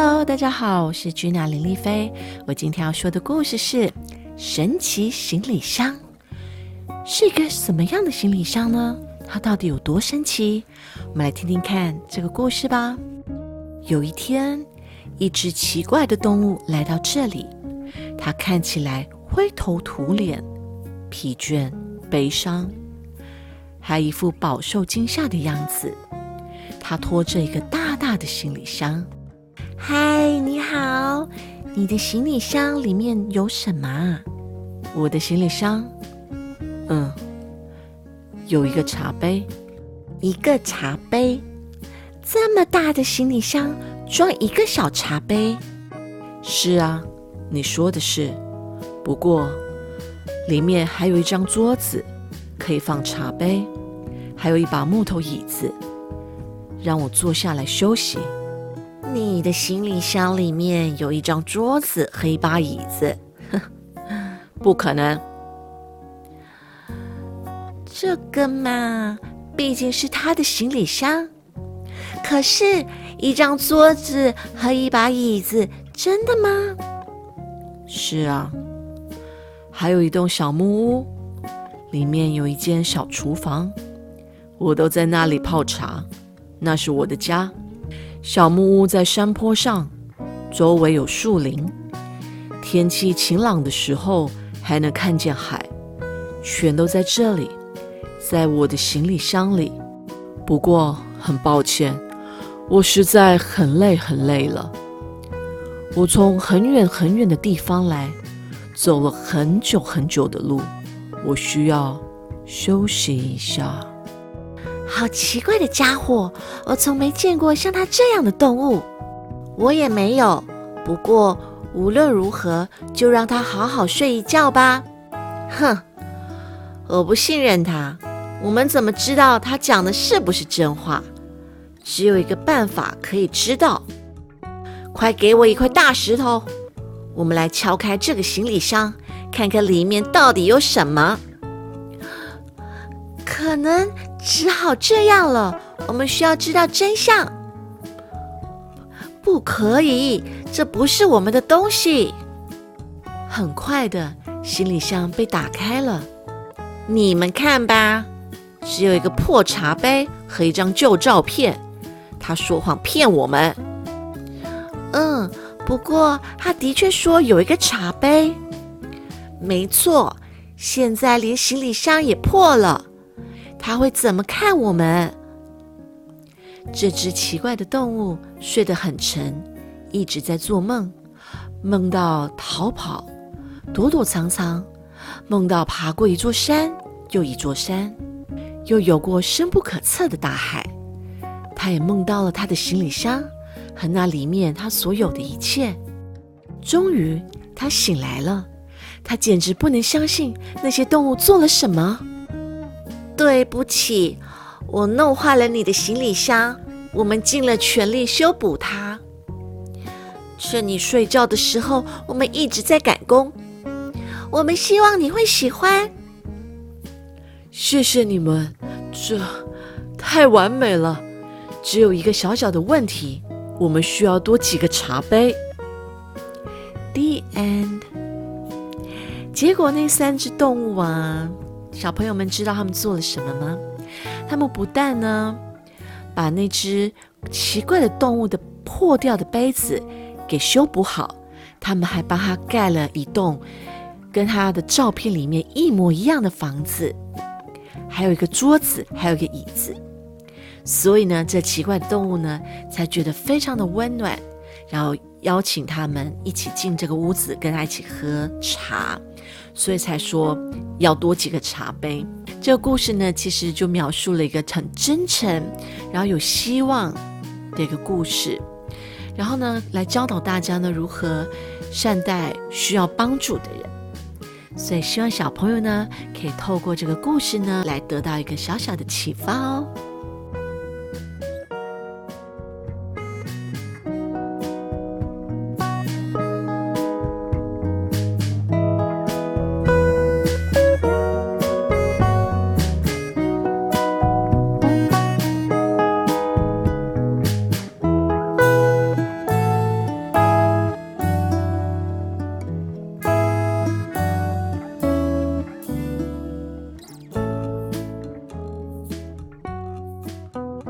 Hello，大家好，我是君娜林丽菲。我今天要说的故事是《神奇行李箱》，是一个什么样的行李箱呢？它到底有多神奇？我们来听听看这个故事吧。有一天，一只奇怪的动物来到这里，它看起来灰头土脸、疲倦、悲伤，还一副饱受惊吓的样子。它拖着一个大大的行李箱。嗨，你好！你的行李箱里面有什么？我的行李箱，嗯，有一个茶杯，一个茶杯。这么大的行李箱装一个小茶杯？是啊，你说的是。不过里面还有一张桌子，可以放茶杯，还有一把木头椅子，让我坐下来休息。你的行李箱里面有一张桌子和一把椅子，不可能。这个嘛，毕竟是他的行李箱。可是，一张桌子和一把椅子，真的吗？是啊，还有一栋小木屋，里面有一间小厨房，我都在那里泡茶，那是我的家。小木屋在山坡上，周围有树林。天气晴朗的时候，还能看见海。全都在这里，在我的行李箱里。不过很抱歉，我实在很累很累了。我从很远很远的地方来，走了很久很久的路，我需要休息一下。好奇怪的家伙，我从没见过像他这样的动物。我也没有。不过无论如何，就让他好好睡一觉吧。哼，我不信任他。我们怎么知道他讲的是不是真话？只有一个办法可以知道。快给我一块大石头，我们来敲开这个行李箱，看看里面到底有什么。可能。只好这样了。我们需要知道真相。不可以，这不是我们的东西。很快的，行李箱被打开了。你们看吧，只有一个破茶杯和一张旧照片。他说谎骗我们。嗯，不过他的确说有一个茶杯。没错，现在连行李箱也破了。他会怎么看我们？这只奇怪的动物睡得很沉，一直在做梦，梦到逃跑、躲躲藏藏，梦到爬过一座山又一座山，又有过深不可测的大海。他也梦到了他的行李箱和那里面他所有的一切。终于，他醒来了。他简直不能相信那些动物做了什么。对不起，我弄坏了你的行李箱。我们尽了全力修补它。趁你睡觉的时候，我们一直在赶工。我们希望你会喜欢。谢谢你们，这太完美了。只有一个小小的问题，我们需要多几个茶杯。The end。结果那三只动物啊。小朋友们知道他们做了什么吗？他们不但呢把那只奇怪的动物的破掉的杯子给修补好，他们还帮他盖了一栋跟他的照片里面一模一样的房子，还有一个桌子，还有一个椅子。所以呢，这奇怪的动物呢才觉得非常的温暖，然后邀请他们一起进这个屋子，跟他一起喝茶。所以才说要多几个茶杯。这个故事呢，其实就描述了一个很真诚，然后有希望的一个故事。然后呢，来教导大家呢如何善待需要帮助的人。所以希望小朋友呢，可以透过这个故事呢，来得到一个小小的启发哦。